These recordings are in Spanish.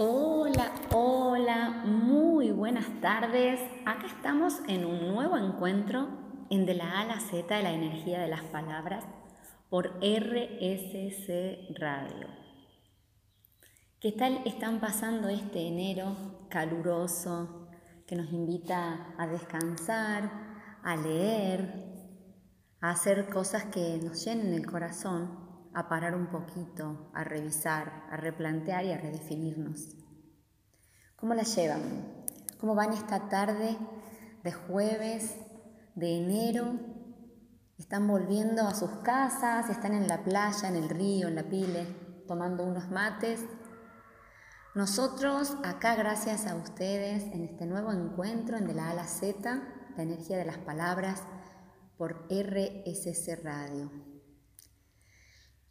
Hola, hola, muy buenas tardes. Acá estamos en un nuevo encuentro en De la A a la Z de la energía de las palabras por RSC Radio. ¿Qué tal están pasando este enero caluroso que nos invita a descansar, a leer, a hacer cosas que nos llenen el corazón a parar un poquito, a revisar, a replantear y a redefinirnos. ¿Cómo la llevan? ¿Cómo van esta tarde de jueves, de enero? ¿Están volviendo a sus casas? ¿Están en la playa, en el río, en la pile, tomando unos mates? Nosotros acá, gracias a ustedes, en este nuevo encuentro en De la A la Z, la energía de las palabras, por RSC Radio.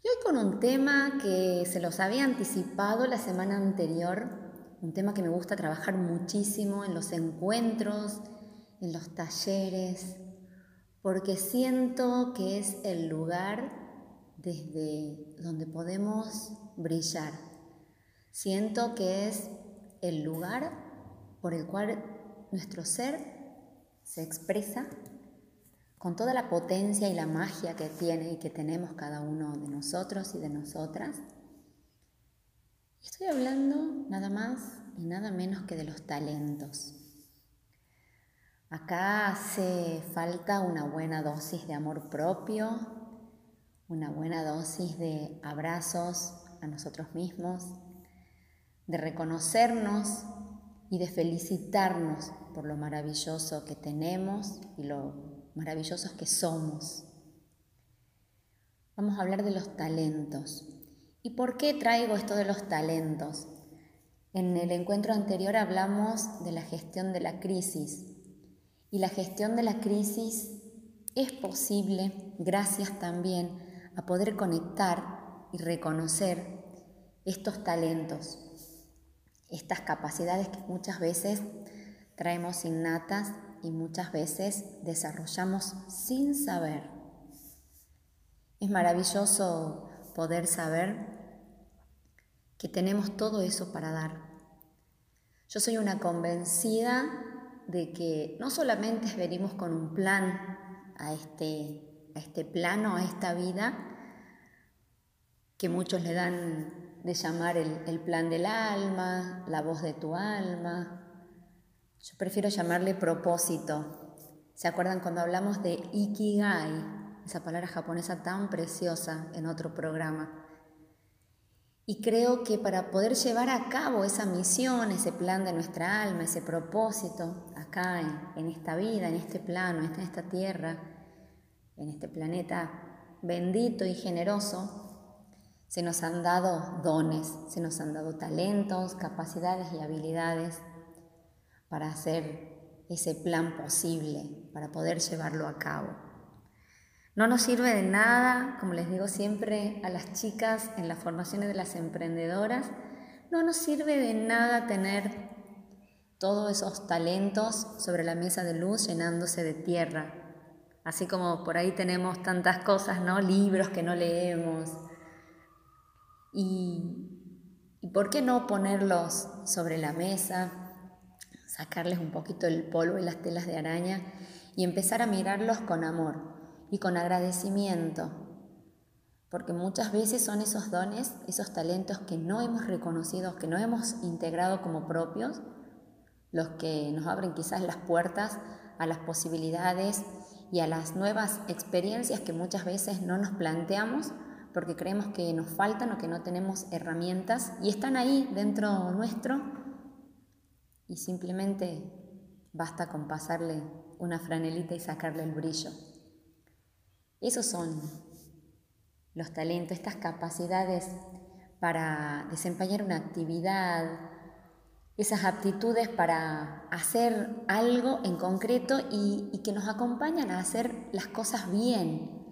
Hoy con un tema que se los había anticipado la semana anterior, un tema que me gusta trabajar muchísimo en los encuentros, en los talleres, porque siento que es el lugar desde donde podemos brillar. Siento que es el lugar por el cual nuestro ser se expresa con toda la potencia y la magia que tiene y que tenemos cada uno de nosotros y de nosotras. Estoy hablando nada más y nada menos que de los talentos. Acá hace falta una buena dosis de amor propio, una buena dosis de abrazos a nosotros mismos, de reconocernos y de felicitarnos por lo maravilloso que tenemos y lo maravillosos que somos. Vamos a hablar de los talentos. ¿Y por qué traigo esto de los talentos? En el encuentro anterior hablamos de la gestión de la crisis. Y la gestión de la crisis es posible gracias también a poder conectar y reconocer estos talentos, estas capacidades que muchas veces traemos innatas y muchas veces desarrollamos sin saber. Es maravilloso poder saber que tenemos todo eso para dar. Yo soy una convencida de que no solamente venimos con un plan a este, a este plano, a esta vida, que muchos le dan de llamar el, el plan del alma, la voz de tu alma, yo prefiero llamarle propósito. ¿Se acuerdan cuando hablamos de ikigai? Esa palabra japonesa tan preciosa en otro programa. Y creo que para poder llevar a cabo esa misión, ese plan de nuestra alma, ese propósito, acá en, esta vida, en este plano, en esta tierra, en este planeta bendito y generoso, se nos han dado dones, se nos han dado talentos, capacidades y habilidades para hacer ese plan posible, para poder llevarlo a cabo. No nos sirve de nada, como les digo siempre a las chicas en las formaciones de las emprendedoras, no nos sirve de nada tener todos esos talentos sobre la mesa de luz llenándose de tierra. Así como por ahí tenemos tantas cosas, ¿no? Libros que no leemos. Y, ¿y por qué no ponerlos sobre la mesa? Sacarles un poquito el polvo y las telas de araña y empezar a mirarlos con amor y con agradecimiento, porque muchas veces son esos dones, esos talentos que no hemos reconocido, que no hemos integrado como propios, los que nos abren quizás las puertas a las posibilidades y a las nuevas experiencias que muchas veces no nos planteamos porque creemos que nos faltan o que no tenemos herramientas y están ahí dentro nuestro y simplemente basta con pasarle una franelita y sacarle el brillo. Esos son los talentos, estas capacidades para desempeñar una actividad, esas aptitudes para hacer algo en concreto y, que nos acompañan a hacer las cosas bien.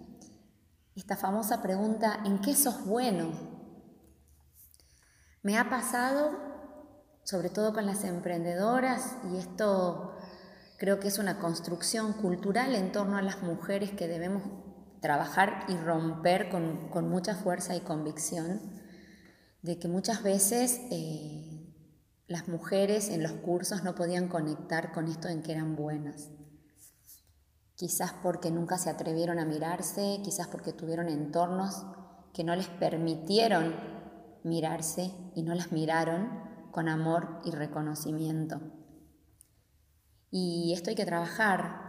Esta famosa pregunta, ¿en qué sos bueno? Me ha pasado sobre todo con las emprendedoras, y esto creo que es una construcción cultural en torno a las mujeres que debemos trabajar y romper con, mucha fuerza y convicción, de que muchas veces eh, las mujeres en los cursos no podían conectar con esto en que eran buenas. Quizás porque nunca se atrevieron a mirarse, quizás porque tuvieron entornos que no les permitieron mirarse y no las miraron con amor y reconocimiento. Y esto hay que trabajar,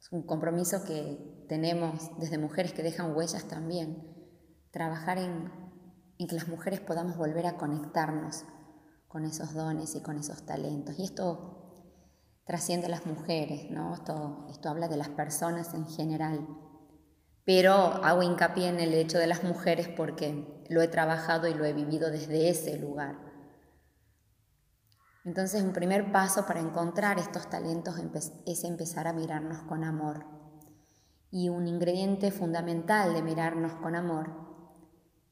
es un compromiso que tenemos desde mujeres que dejan huellas también, trabajar en, en que las mujeres podamos volver a conectarnos con esos dones y con esos talentos. Y esto trasciende a las mujeres, ¿no? Esto, esto habla de las personas en general. Pero hago hincapié en el hecho de las mujeres porque lo he trabajado y lo he vivido desde ese lugar. Entonces, un primer paso para encontrar estos talentos es empezar a mirarnos con amor. Y un ingrediente fundamental de mirarnos con amor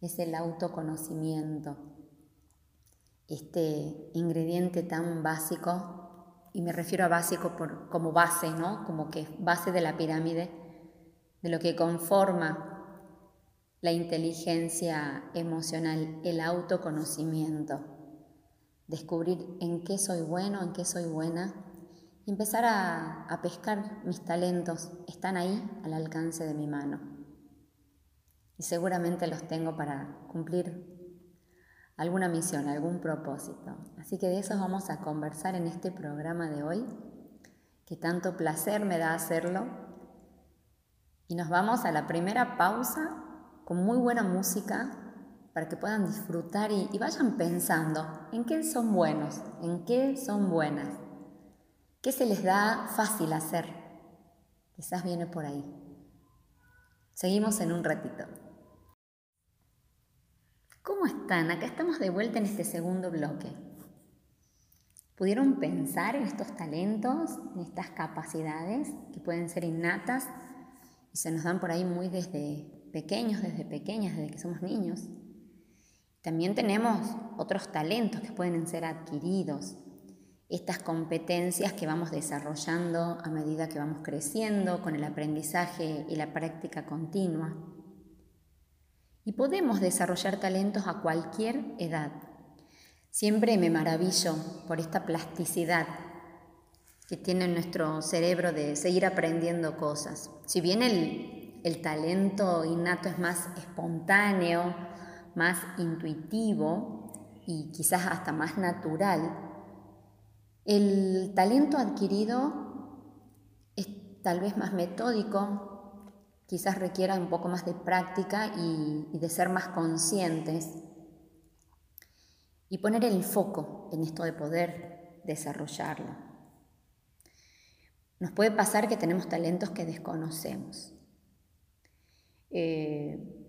es el autoconocimiento este ingrediente tan básico, y me refiero a básico por, como base, ¿no? Como que base de la pirámide, de lo que conforma la inteligencia emocional, el autoconocimiento, descubrir en qué soy bueno, en qué soy buena, y empezar a, pescar mis talentos, están ahí al alcance de mi mano. Y seguramente los tengo para cumplir alguna misión, algún propósito. Así que de eso vamos a conversar en este programa de hoy, que tanto placer me da hacerlo. Y nos vamos a la primera pausa con muy buena música para que puedan disfrutar y, vayan pensando en qué son buenos, en qué son buenas, qué se les da fácil hacer. Quizás viene por ahí. Seguimos en un ratito. ¿Cómo están? Acá estamos de vuelta en este segundo bloque. ¿Pudieron pensar en estos talentos, en estas capacidades que pueden ser innatas y se nos dan por ahí muy desde pequeños, desde pequeñas, desde que somos niños? También tenemos otros talentos que pueden ser adquiridos, estas competencias que vamos desarrollando a medida que vamos creciendo con el aprendizaje y la práctica continua. Y podemos desarrollar talentos a cualquier edad. Siempre me maravillo por esta plasticidad que tiene nuestro cerebro de seguir aprendiendo cosas. Si bien el, el talento innato es más espontáneo, más intuitivo y quizás hasta más natural, el talento adquirido es tal vez más metódico, quizás requiera un poco más de práctica y, de ser más conscientes y poner el foco en esto de poder desarrollarlo. Nos puede pasar que tenemos talentos que desconocemos. Eh,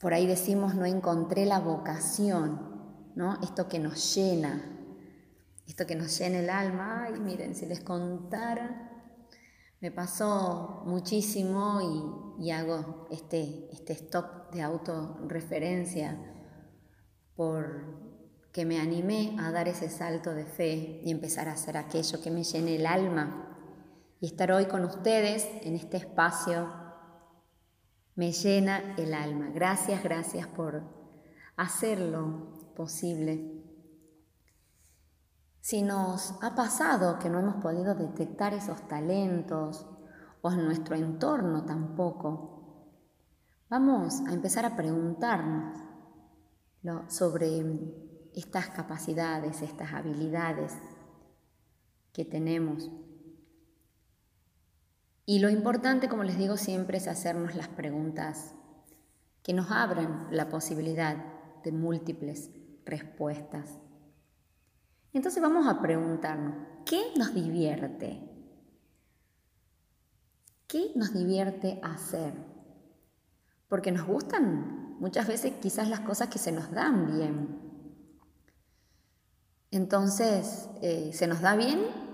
por ahí decimos, no encontré la vocación, ¿no? Esto que nos llena, esto que nos llena el alma. Ay, miren, si les contara me pasó muchísimo y, hago este, este stop de autorreferencia porque me animé a dar ese salto de fe y empezar a hacer aquello que me llene el alma. Y estar hoy con ustedes en este espacio me llena el alma. Gracias, gracias por hacerlo posible. Si nos ha pasado que no hemos podido detectar esos talentos o en nuestro entorno tampoco, vamos a empezar a preguntarnos sobre estas capacidades, estas habilidades que tenemos. Y lo importante, como les digo siempre, es hacernos las preguntas que nos abren la posibilidad de múltiples respuestas. Entonces vamos a preguntarnos, ¿qué nos divierte? ¿Qué nos divierte hacer? Porque nos gustan muchas veces quizás las cosas que se nos dan bien. Entonces eh, se nos da bien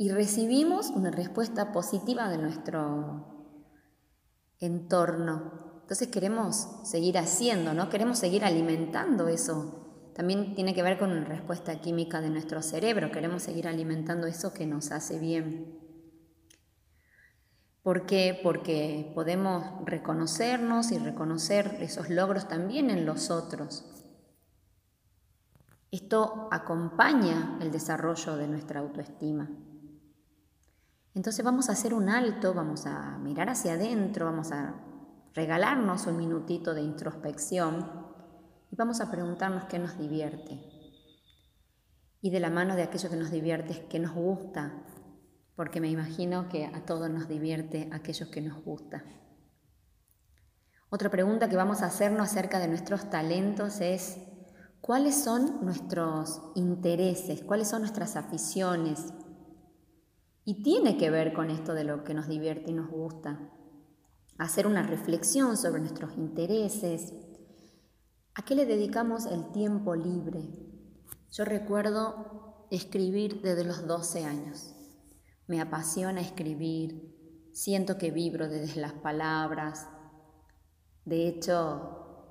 y recibimos una respuesta positiva de nuestro entorno. Entonces queremos seguir haciendo, ¿no? Queremos seguir alimentando eso también tiene que ver con una respuesta química de nuestro cerebro. Queremos seguir alimentando eso que nos hace bien. ¿Por qué? Porque podemos reconocernos y reconocer esos logros también en los otros. Esto acompaña el desarrollo de nuestra autoestima. Entonces vamos a hacer un alto, vamos a mirar hacia adentro, vamos a regalarnos un minutito de introspección y vamos a preguntarnos qué nos divierte. Y de la mano de aquello que nos divierte, qué nos gusta, porque me imagino que a todos nos divierte aquello que nos gusta. Otra pregunta que vamos a hacernos acerca de nuestros talentos es, ¿cuáles son nuestros intereses? ¿Cuáles son nuestras aficiones? Y tiene que ver con esto de lo que nos divierte y nos gusta. Hacer una reflexión sobre nuestros intereses. ¿A qué le dedicamos el tiempo libre? Yo recuerdo escribir desde los 12 años. Me apasiona escribir. Siento que vibro desde las palabras. De hecho,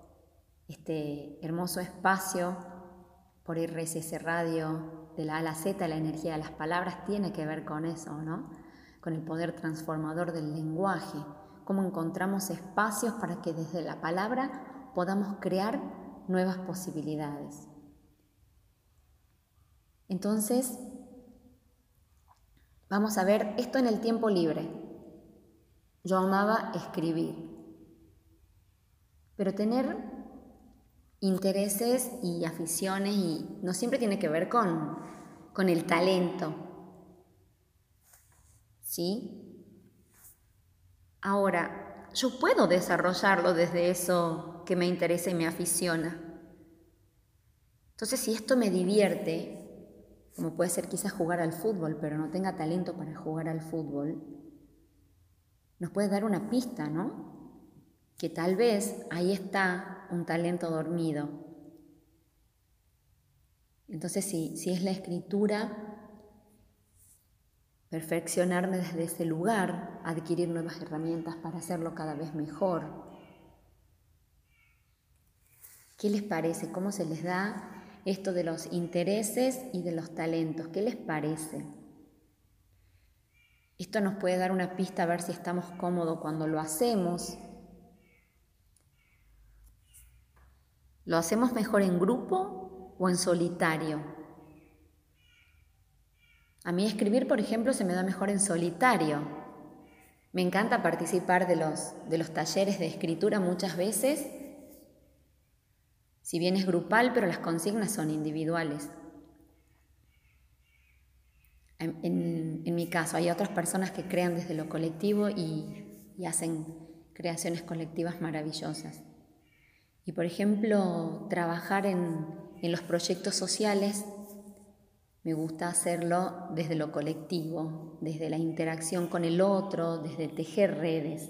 este hermoso espacio por RSS Radio de la A la Z, la energía de las palabras, tiene que ver con eso, ¿no? Con el poder transformador del lenguaje, cómo encontramos espacios para que desde la palabra podamos crear nuevas posibilidades. Entonces, vamos a ver esto en el tiempo libre. Yo amaba escribir, pero tener intereses y aficiones y no siempre tiene que ver con, con el talento. ¿Sí? Ahora, yo puedo desarrollarlo desde eso que me interesa y me aficiona. Entonces, si esto me divierte, como puede ser quizás jugar al fútbol, pero no tenga talento para jugar al fútbol, nos puede dar una pista, ¿no? Que tal vez ahí está un talento dormido. Entonces, si, si es la escritura, perfeccionarme desde ese lugar, adquirir nuevas herramientas para hacerlo cada vez mejor. ¿Qué les parece? ¿Cómo se les da esto de los intereses y de los talentos? ¿Qué les parece? Esto nos puede dar una pista a ver si estamos cómodos cuando lo hacemos ¿Lo hacemos mejor en grupo o en solitario? A mí escribir, por ejemplo, se me da mejor en solitario. Me encanta participar de los, de los talleres de escritura muchas veces, si bien es grupal, pero las consignas son individuales. En, mi caso, hay otras personas que crean desde lo colectivo y, y hacen creaciones colectivas maravillosas. Y por ejemplo, trabajar en, los proyectos sociales, me gusta hacerlo desde lo colectivo, desde la interacción con el otro, desde tejer redes.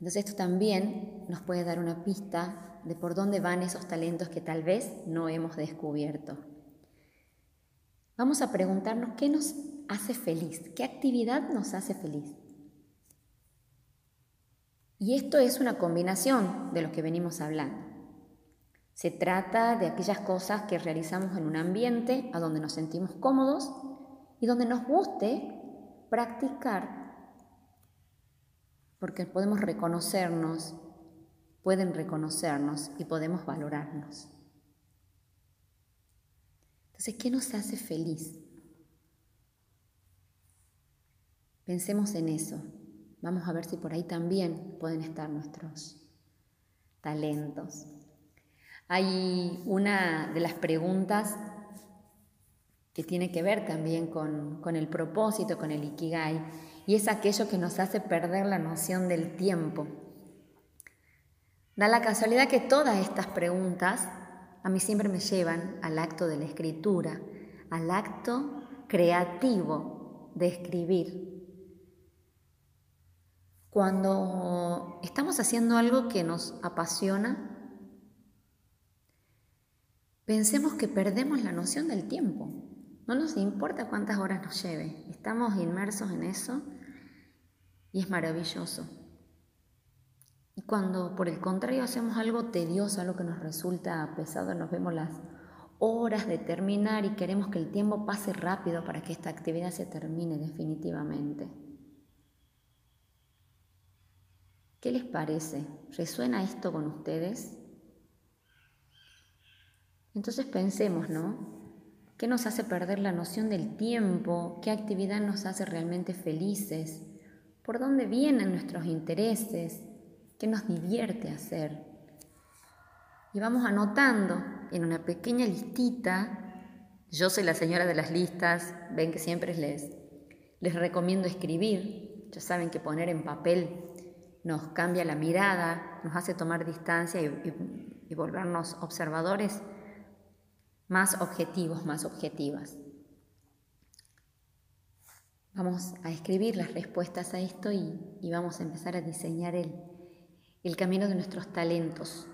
Entonces esto también nos puede dar una pista de por dónde van esos talentos que tal vez no hemos descubierto. Vamos a preguntarnos qué nos hace feliz, qué actividad nos hace feliz. Y esto es una combinación de lo que venimos hablando. Se trata de aquellas cosas que realizamos en un ambiente a donde nos sentimos cómodos y donde nos guste practicar, porque podemos reconocernos, pueden reconocernos y podemos valorarnos. Entonces, ¿qué nos hace feliz? Pensemos en eso. Vamos a ver si por ahí también pueden estar nuestros talentos. Hay una de las preguntas que tiene que ver también con, con, el propósito, con el ikigai, y es aquello que nos hace perder la noción del tiempo. Da la casualidad que todas estas preguntas a mí siempre me llevan al acto de la escritura, al acto creativo de escribir, cuando estamos haciendo algo que nos apasiona, pensemos que perdemos la noción del tiempo. No nos importa cuántas horas nos lleve, estamos inmersos en eso y es maravilloso. Y cuando por el contrario hacemos algo tedioso, algo que nos resulta pesado, nos vemos las horas de terminar y queremos que el tiempo pase rápido para que esta actividad se termine definitivamente. ¿Qué les parece? ¿Resuena esto con ustedes? Entonces pensemos, ¿no? ¿Qué nos hace perder la noción del tiempo? ¿Qué actividad nos hace realmente felices? ¿Por dónde vienen nuestros intereses? ¿Qué nos divierte hacer? Y vamos anotando en una pequeña listita. Yo soy la señora de las listas, ven que siempre les, les recomiendo escribir. Ya saben que poner en papel nos cambia la mirada, nos hace tomar distancia y volvernos observadores más objetivos, más objetivas. Vamos a escribir las respuestas a esto y, vamos a empezar a diseñar el, el camino de nuestros talentos,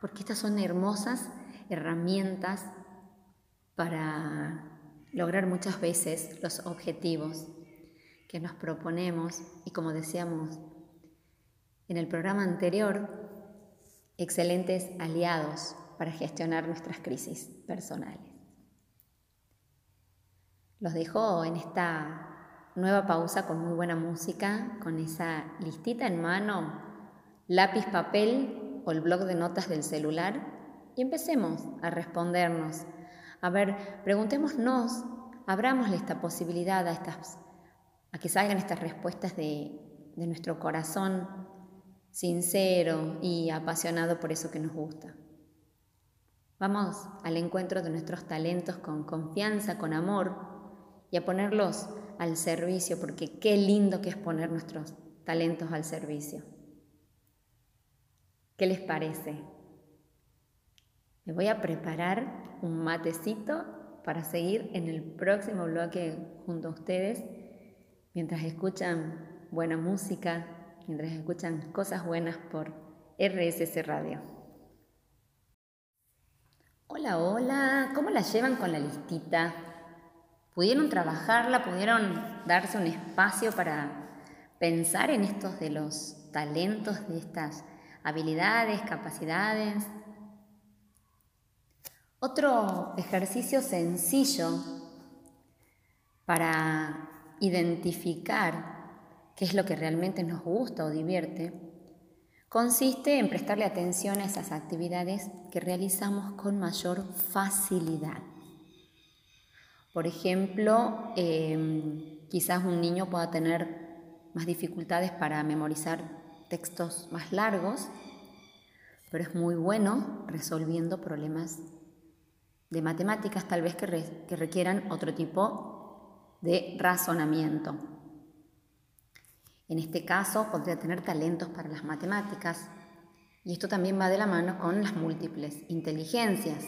porque estas son hermosas herramientas para lograr muchas veces los objetivos que nos proponemos y como decíamos en el programa anterior, excelentes aliados para gestionar nuestras crisis personales. Los dejo en esta nueva pausa con muy buena música, con esa listita en mano, lápiz, papel o el blog de notas del celular y empecemos a respondernos. A ver, preguntémonos, abramosle esta posibilidad a, estas, a que salgan estas respuestas de, de nuestro corazón sincero y apasionado por eso que nos gusta. Vamos al encuentro de nuestros talentos con confianza, con amor y a ponerlos al servicio, porque qué lindo que es poner nuestros talentos al servicio. ¿Qué les parece? Me voy a preparar un matecito para seguir en el próximo bloque junto a ustedes mientras escuchan buena música, mientras escuchan cosas buenas por RSS Radio. Hola, hola, ¿cómo la llevan con la listita? ¿Pudieron trabajarla? ¿Pudieron darse un espacio para pensar en estos de los talentos, de estas habilidades, capacidades? Otro ejercicio sencillo para identificar qué es lo que realmente nos gusta o divierte Consiste en prestarle atención a esas actividades que realizamos con mayor facilidad. Por ejemplo, em, quizás un niño pueda tener más dificultades para memorizar textos más largos, pero es muy bueno resolviendo problemas de matemáticas tal vez que, que requieran otro tipo de razonamiento. En este caso, podría tener talentos para las matemáticas. Y esto también va de la mano con las múltiples inteligencias.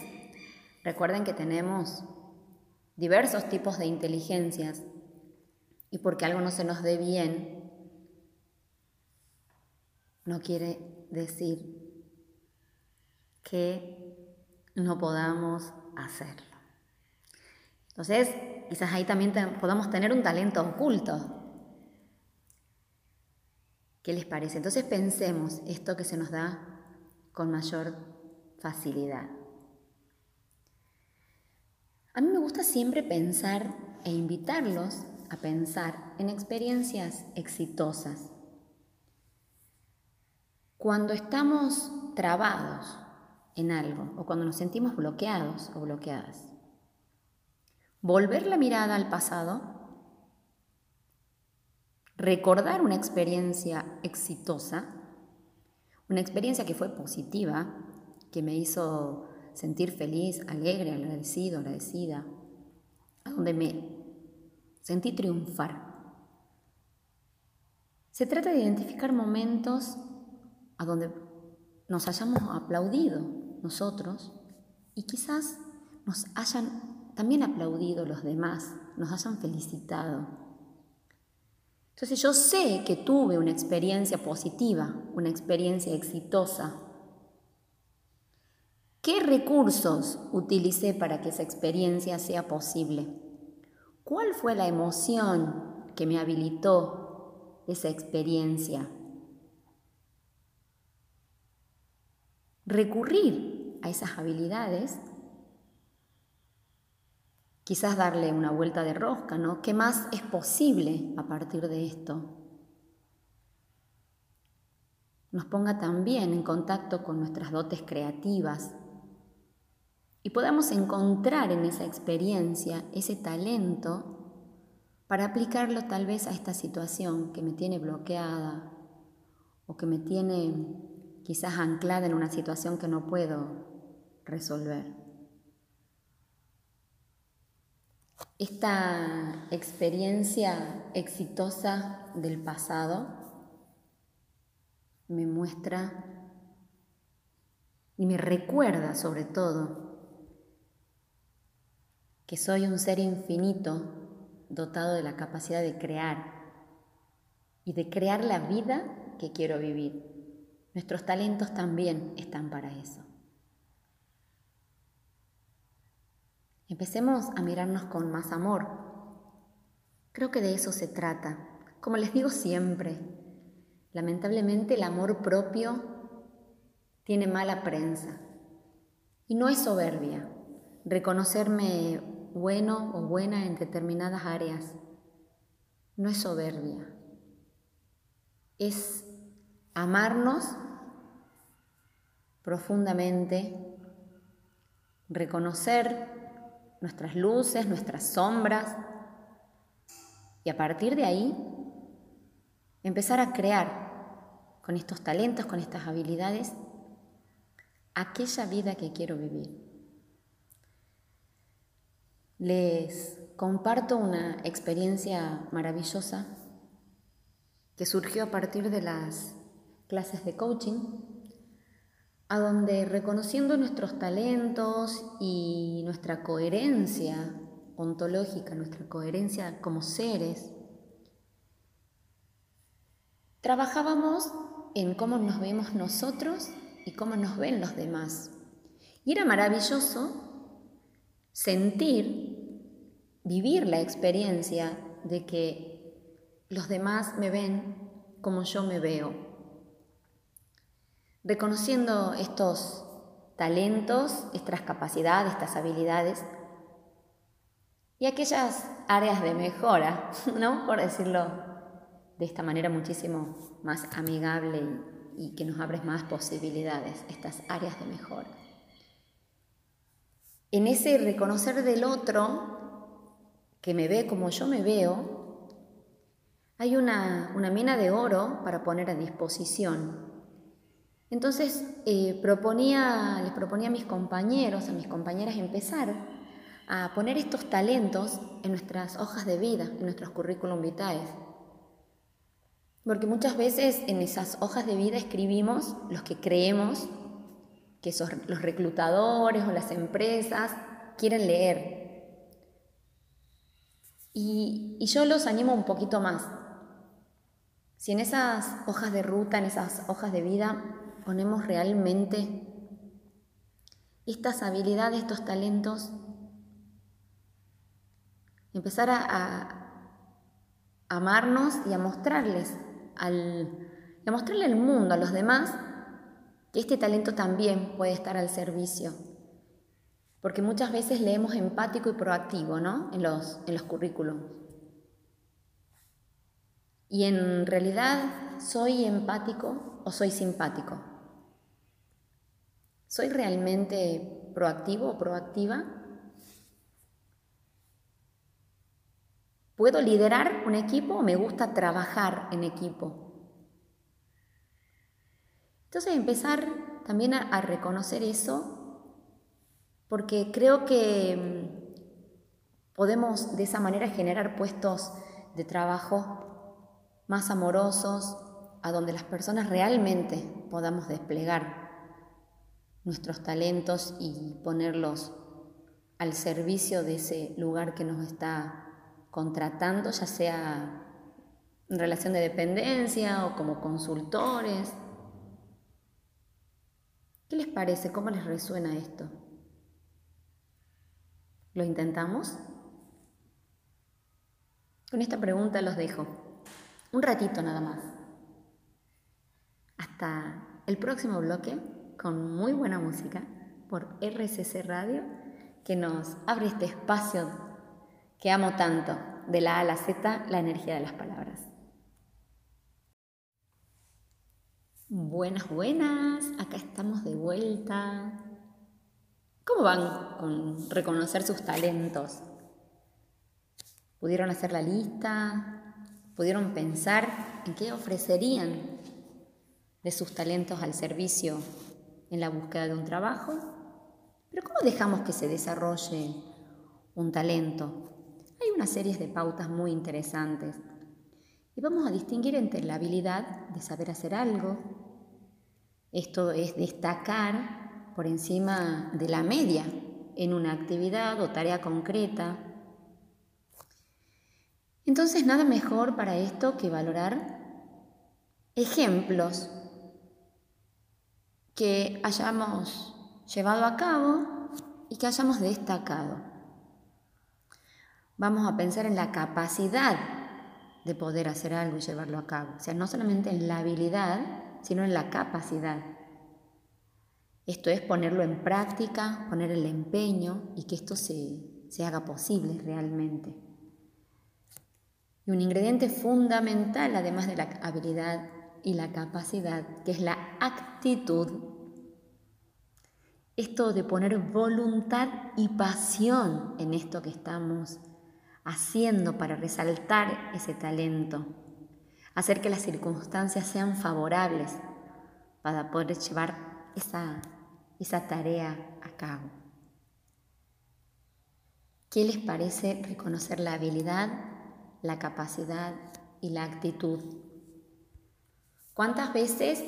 Recuerden que tenemos diversos tipos de inteligencias y porque algo no se nos dé bien, no quiere decir que no podamos hacerlo. Entonces, quizás ahí también podamos tener un talento oculto, ¿Qué les parece? Entonces pensemos esto que se nos da con mayor facilidad. A mí me gusta siempre pensar e invitarlos a pensar en experiencias exitosas. Cuando estamos trabados en algo o cuando nos sentimos bloqueados o bloqueadas, volver la mirada al pasado recordar una experiencia exitosa, una experiencia que fue positiva, que me hizo sentir feliz, alegre, agradecido, agradecida, a donde me sentí triunfar. Se trata de identificar momentos a donde nos hayamos aplaudido nosotros y quizás nos hayan también aplaudido los demás, nos hayan felicitado. Entonces yo sé que tuve una experiencia positiva, una experiencia exitosa. ¿Qué recursos utilicé para que esa experiencia sea posible? ¿Cuál fue la emoción que me habilitó esa experiencia? Recurrir a esas habilidades quizás darle una vuelta de rosca, ¿no? ¿Qué más es posible a partir de esto? Nos ponga también en contacto con nuestras dotes creativas, y podamos encontrar en esa experiencia ese talento para aplicarlo tal vez a esta situación que me tiene bloqueada o que me tiene quizás anclada en una situación que no puedo resolver. Esta experiencia exitosa del pasado me muestra y me recuerda sobre todo que soy un ser infinito dotado de la capacidad de crear y de crear la vida que quiero vivir. Nuestros talentos también están para eso. Empecemos a mirarnos con más amor. Creo que de eso se trata. Como les digo siempre, lamentablemente el amor propio tiene mala prensa. Y no es soberbia reconocerme bueno o buena en determinadas áreas. No es soberbia. Es amarnos profundamente, reconocer nuestras luces, nuestras sombras, y a partir de ahí empezar a crear con estos talentos, con estas habilidades, aquella vida que quiero vivir. Les comparto una experiencia maravillosa que surgió a partir de las clases de coaching a donde reconociendo nuestros talentos y nuestra coherencia ontológica, nuestra coherencia como seres, trabajábamos en cómo nos vemos nosotros y cómo nos ven los demás. Y era maravilloso sentir, vivir la experiencia de que los demás me ven como yo me veo reconociendo estos talentos, estas capacidades, estas habilidades y aquellas áreas de mejora, ¿no? Por decirlo de esta manera muchísimo más amigable y, que nos abre más posibilidades, estas áreas de mejora. En ese reconocer del otro, que me ve como yo me veo, hay una, una mina de oro para poner a disposición entonces eh, les proponía a mis compañeros, a mis compañeras empezar a poner estos talentos en nuestras hojas de vida, en nuestros currículum vitae. Porque muchas veces en esas hojas de vida escribimos los que creemos que los reclutadores o las empresas quieren leer. Y, y yo los animo un poquito más. Si en esas hojas de ruta, en esas hojas de vida, ponemos realmente estas habilidades, estos talentos, empezar a, amarnos y a mostrarles al, a mostrarle al mundo, a los demás, que este talento también puede estar al servicio. Porque muchas veces leemos empático y proactivo ¿no? en, los, en los currículums. Y en realidad, ¿soy empático o soy simpático? ¿Soy realmente proactivo o proactiva? ¿Puedo liderar un equipo o me gusta trabajar en equipo? Entonces empezar también a, reconocer eso, porque creo que mm, podemos de esa manera generar puestos de trabajo más amorosos, a donde las personas realmente podamos desplegar nuestros talentos y ponerlos al servicio de ese lugar que nos está contratando, ya sea en relación de dependencia o como consultores. ¿Qué les parece? ¿Cómo les resuena esto? ¿Lo intentamos? Con esta pregunta los dejo. Un ratito nada más. Hasta el próximo bloque con muy buena música por RCC Radio que nos abre este espacio que amo tanto, de la A a la Z, la energía de las palabras. Buenas, buenas, acá estamos de vuelta. ¿Cómo van con reconocer sus talentos? ¿Pudieron hacer la lista? ¿Pudieron pensar en qué ofrecerían de sus talentos al servicio en la búsqueda de un trabajo? Pero ¿cómo dejamos que se desarrolle un talento? Hay una serie de pautas muy interesantes y vamos a distinguir entre la habilidad de saber hacer algo, esto es destacar por encima de la media en una actividad o tarea concreta. Entonces, nada mejor para esto que valorar ejemplos que hayamos llevado a cabo y que hayamos destacado. Vamos a pensar en la capacidad de poder hacer algo y llevarlo a cabo. O sea, no solamente en la habilidad, sino en la capacidad. Esto es ponerlo en práctica, poner el empeño y que esto se, se haga posible realmente. Y un ingrediente fundamental, además de la habilidad y la capacidad, que es la actitud. Esto de poner voluntad y pasión en esto que estamos haciendo para resaltar ese talento, hacer que las circunstancias sean favorables para poder llevar esa, esa tarea a cabo. ¿Qué les parece reconocer la habilidad, la capacidad y la actitud? ¿Cuántas veces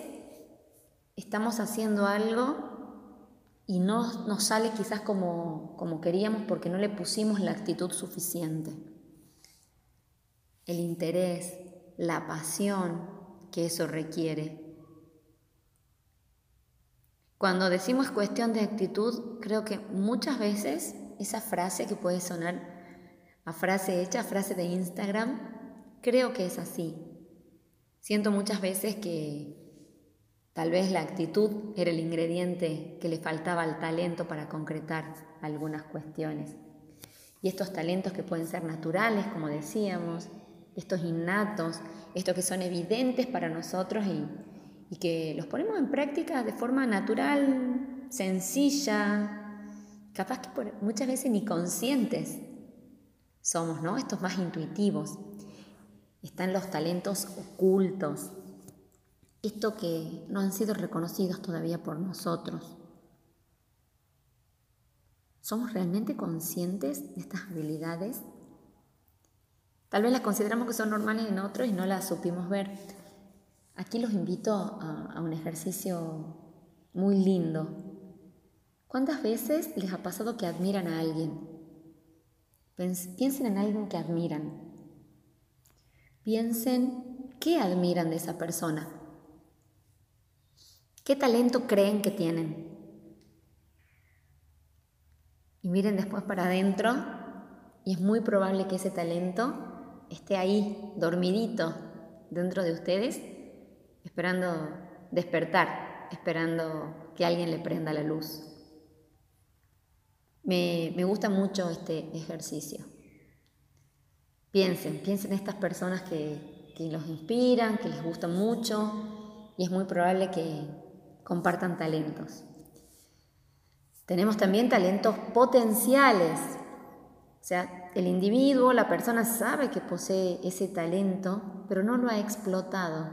estamos haciendo algo y no nos sale quizás como, como queríamos porque no le pusimos la actitud suficiente? El interés, la pasión que eso requiere. Cuando decimos cuestión de actitud, creo que muchas veces esa frase que puede sonar a frase hecha, a frase de Instagram, creo que es así. Siento muchas veces que tal vez la actitud era el ingrediente que le faltaba al talento para concretar algunas cuestiones. Y estos talentos que pueden ser naturales, como decíamos, estos innatos, estos que son evidentes para nosotros y, que los ponemos en práctica de forma natural, sencilla, capaz que muchas veces ni conscientes somos, ¿no? Estos más intuitivos. Están los talentos ocultos, esto que no han sido reconocidos todavía por nosotros. ¿Somos realmente conscientes de estas habilidades? Tal vez las consideramos que son normales en otros y no las supimos ver. Aquí los invito a, un ejercicio muy lindo. ¿Cuántas veces les ha pasado que admiran a alguien? Piensen en alguien que admiran. Piensen qué admiran de esa persona. ¿Qué talento creen que tienen? Y miren después para adentro y es muy probable que ese talento esté ahí, dormidito, dentro de ustedes, esperando despertar, esperando que alguien le prenda la luz. Me, gusta mucho este ejercicio. Piensen, piensen en estas personas que, que los inspiran, que les gusta mucho y es muy probable que compartan talentos. Tenemos también talentos potenciales, o sea, el individuo, la persona sabe que posee ese talento, pero no lo ha explotado.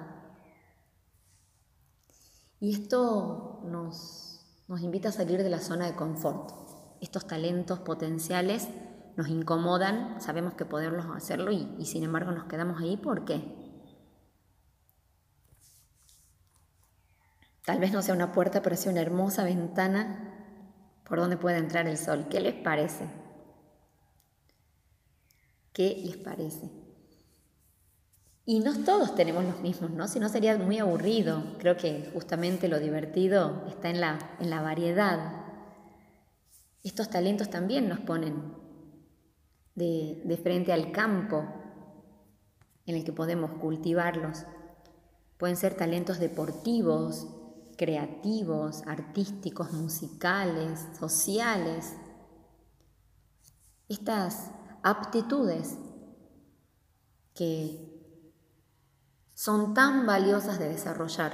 Y esto nos, nos invita a salir de la zona de confort. Estos talentos potenciales nos incomodan, sabemos que podemos hacerlo y, sin embargo nos quedamos ahí. ¿Por qué? Tal vez no sea una puerta, pero sea una hermosa ventana por donde puede entrar el sol. ¿Qué les parece? ¿Qué les parece? Y no todos tenemos los mismos, ¿no? Si no sería muy aburrido. Creo que justamente lo divertido está en la, en la variedad. Estos talentos también nos ponen de, frente al campo en el que podemos cultivarlos. Pueden ser talentos deportivos, creativos, artísticos, musicales, sociales. Estas aptitudes que son tan valiosas de desarrollar,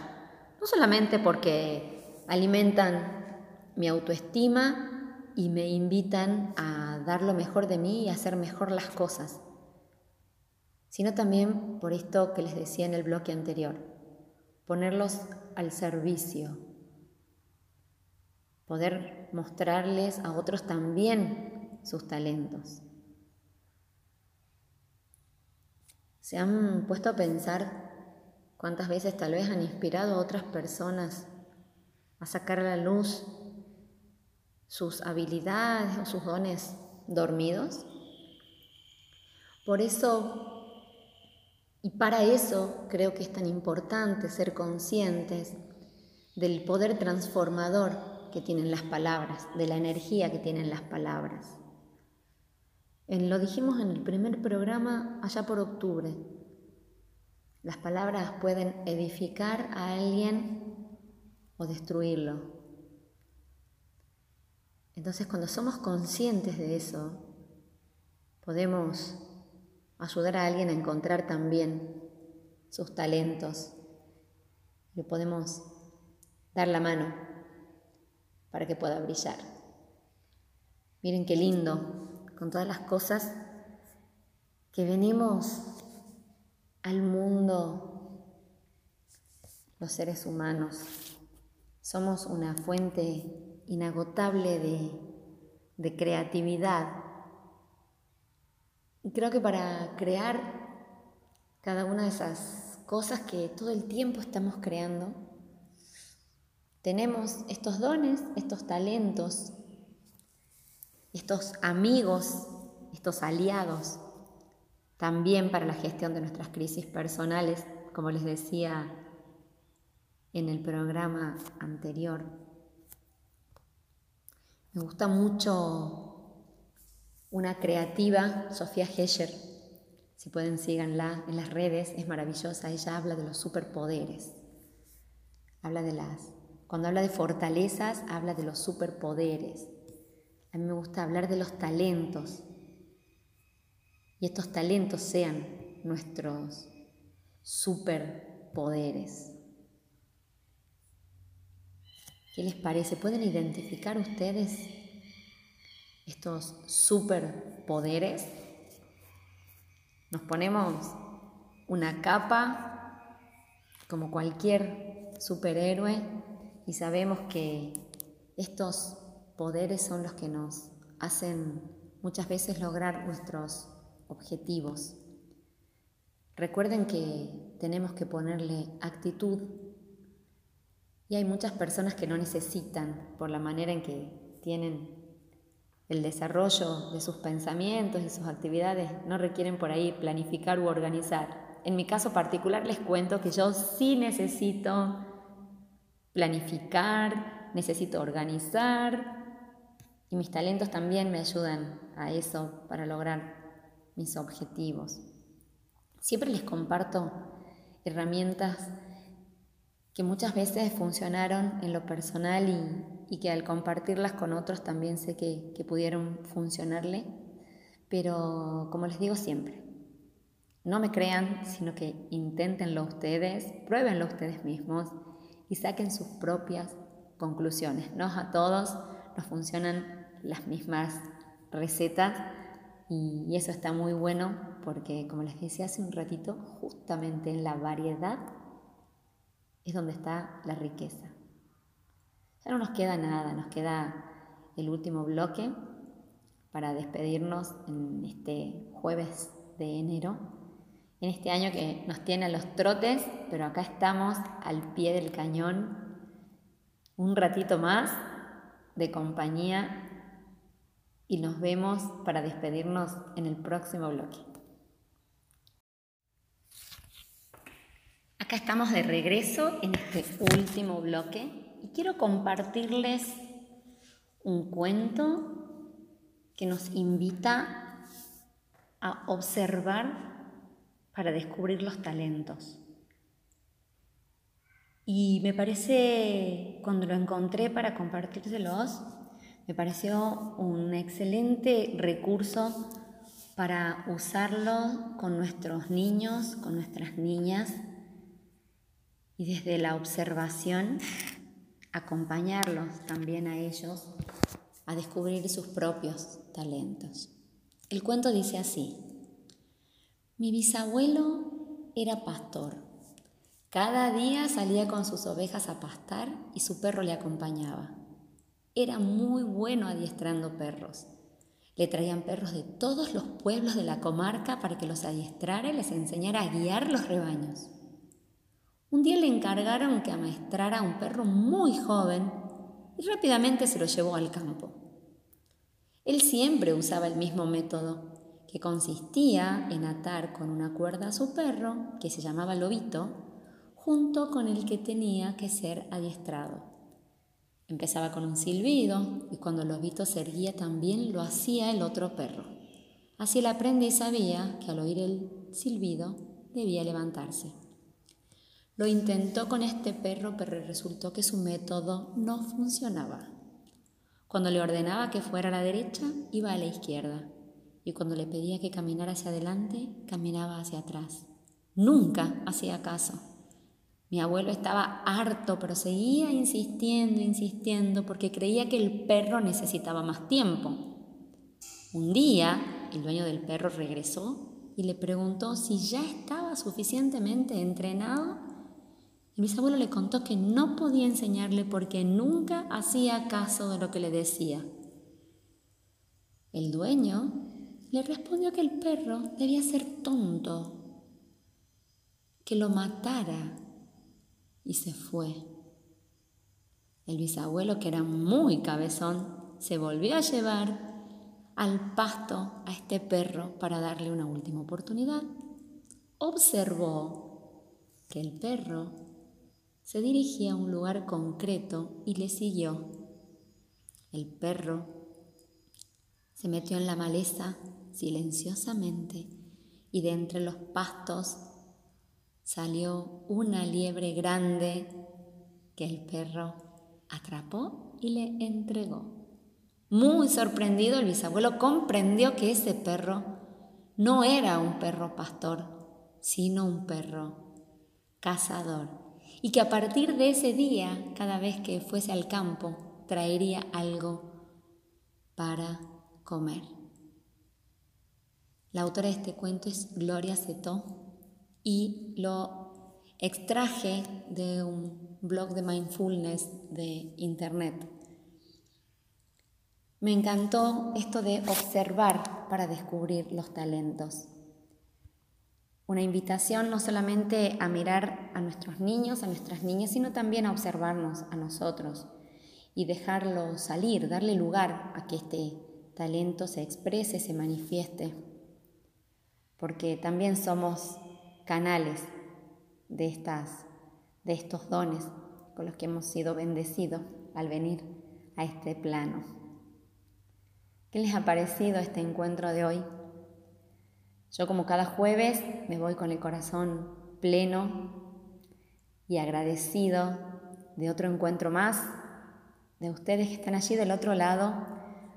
no solamente porque alimentan mi autoestima y me invitan a dar lo mejor de mí y hacer mejor las cosas, sino también por esto que les decía en el bloque anterior, ponerlos al servicio, poder mostrarles a otros también sus talentos. ¿Se han puesto a pensar cuántas veces tal vez han inspirado a otras personas a sacar a la luz sus habilidades o sus dones dormidos? Por eso, y para eso creo que es tan importante ser conscientes del poder transformador que tienen las palabras, de la energía que tienen las palabras. En, lo dijimos en el primer programa allá por octubre. Las palabras pueden edificar a alguien o destruirlo. Entonces cuando somos conscientes de eso, podemos ayudar a alguien a encontrar también sus talentos. Le podemos dar la mano para que pueda brillar. Miren qué lindo con todas las cosas que venimos al mundo los seres humanos. Somos una fuente inagotable de, creatividad. Y creo que para crear cada una de esas cosas que todo el tiempo estamos creando, tenemos estos dones, estos talentos estos amigos, estos aliados, también para la gestión de nuestras crisis personales, como les decía en el programa anterior. Me gusta mucho una creativa, Sofía Hescher, si pueden síganla en las redes, es maravillosa, ella habla de los superpoderes, habla de las, cuando habla de fortalezas, habla de los superpoderes, a mí me gusta hablar de los talentos. Y estos talentos sean nuestros superpoderes. ¿Qué les parece? ¿Pueden identificar ustedes estos superpoderes? Nos ponemos una capa como cualquier superhéroe y sabemos que estos poderes son los que nos hacen muchas veces lograr nuestros objetivos. Recuerden que tenemos que ponerle actitud y hay muchas personas que no necesitan por la manera en que tienen el desarrollo de sus pensamientos y sus actividades, no requieren por ahí planificar u organizar. En mi caso particular les cuento que yo sí necesito planificar, necesito organizar, y mis talentos también me ayudan a eso para lograr mis objetivos. Siempre les comparto herramientas que muchas veces funcionaron en lo personal y, que al compartirlas con otros también sé que, pudieron funcionarle. Pero como les digo siempre, no me crean, sino que inténtenlo ustedes, pruébenlo ustedes mismos y saquen sus propias conclusiones. No a todos nos funcionan las mismas recetas y, eso está muy bueno porque, como les decía hace un ratito, justamente en la variedad es donde está la riqueza. Ya no nos queda nada, nos queda el último bloque para despedirnos en este jueves de enero, en este año que nos tiene a los trotes, pero acá estamos al pie del cañón un ratito más de compañía y nos vemos para despedirnos en el próximo bloque. Acá estamos de regreso en este último bloque y quiero compartirles un cuento que nos invita a observar para descubrir los talentos. Y me parece, cuando lo encontré para compartírselos, me pareció un excelente recurso para usarlo con nuestros niños, con nuestras niñas, y desde la observación acompañarlos también a ellos a descubrir sus propios talentos. El cuento dice así. Mi bisabuelo era pastor. Cada día salía con sus ovejas a pastar y su perro le acompañaba. Era muy bueno adiestrando perros. Le traían perros de todos los pueblos de la comarca para que los adiestrara y les enseñara a guiar los rebaños. Un día le encargaron que amaestrara a un perro muy joven y rápidamente se lo llevó al campo. Él siempre usaba el mismo método, que consistía en atar con una cuerda a su perro, que se llamaba Lobito, junto con el que tenía que ser adiestrado. Empezaba con un silbido y cuando Lobito se erguía también lo hacía el otro perro. Así el aprendiz sabía que al oír el silbido debía levantarse. Lo intentó con este perro, pero resultó que su método no funcionaba. Cuando le ordenaba que fuera a la derecha, iba a la izquierda, y cuando le pedía que caminara hacia adelante, caminaba hacia atrás. Nunca hacía caso. Mi abuelo estaba harto, pero seguía insistiendo, insistiendo, porque creía que el perro necesitaba más tiempo. Un día, el dueño del perro regresó y le preguntó si ya estaba suficientemente entrenado mi bisabuelo le contó que no podía enseñarle porque nunca hacía caso de lo que le decía. El dueño le respondió que el perro debía ser tonto, que lo matara y se fue. El bisabuelo, que era muy cabezón, se volvió a llevar al pasto a este perro para darle una última oportunidad. Observó que el perro se dirigía a un lugar concreto y le siguió. El perro se metió en la maleza silenciosamente y de entre los pastos salió una liebre grande que el perro atrapó y le entregó. Muy sorprendido, el bisabuelo comprendió que ese perro no era un perro pastor, sino un perro cazador y que a partir de ese día, cada vez que fuese al campo, traería algo para comer. La autora de este cuento es Gloria Cetó y lo extraje de un blog de mindfulness de internet. Me encantó esto de observar para descubrir los talentos. Una invitación no solamente a mirar a nuestros niños, a nuestras niñas, sino también a observarnos a nosotros y dejarlo salir, darle lugar a que este talento se exprese, se manifieste, porque también somos canales de, estas, de estos dones con los que hemos sido bendecidos al venir a este plano. ¿Qué les ha parecido este encuentro de hoy? Yo como cada jueves me voy con el corazón pleno y agradecido de otro encuentro más, de ustedes que están allí del otro lado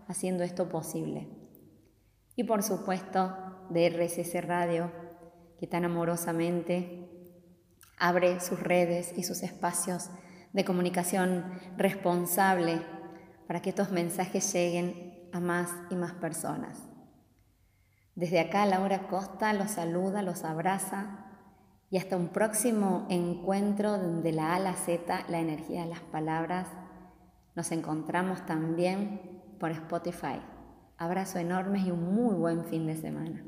haciendo esto posible. Y por supuesto de RSS Radio, que tan amorosamente abre sus redes y sus espacios de comunicación responsable para que estos mensajes lleguen a más y más personas. Desde acá Laura Costa los saluda, los abraza y hasta un próximo encuentro de la A la Z, la energía de las palabras. Nos encontramos también por Spotify. Abrazo enorme y un muy buen fin de semana.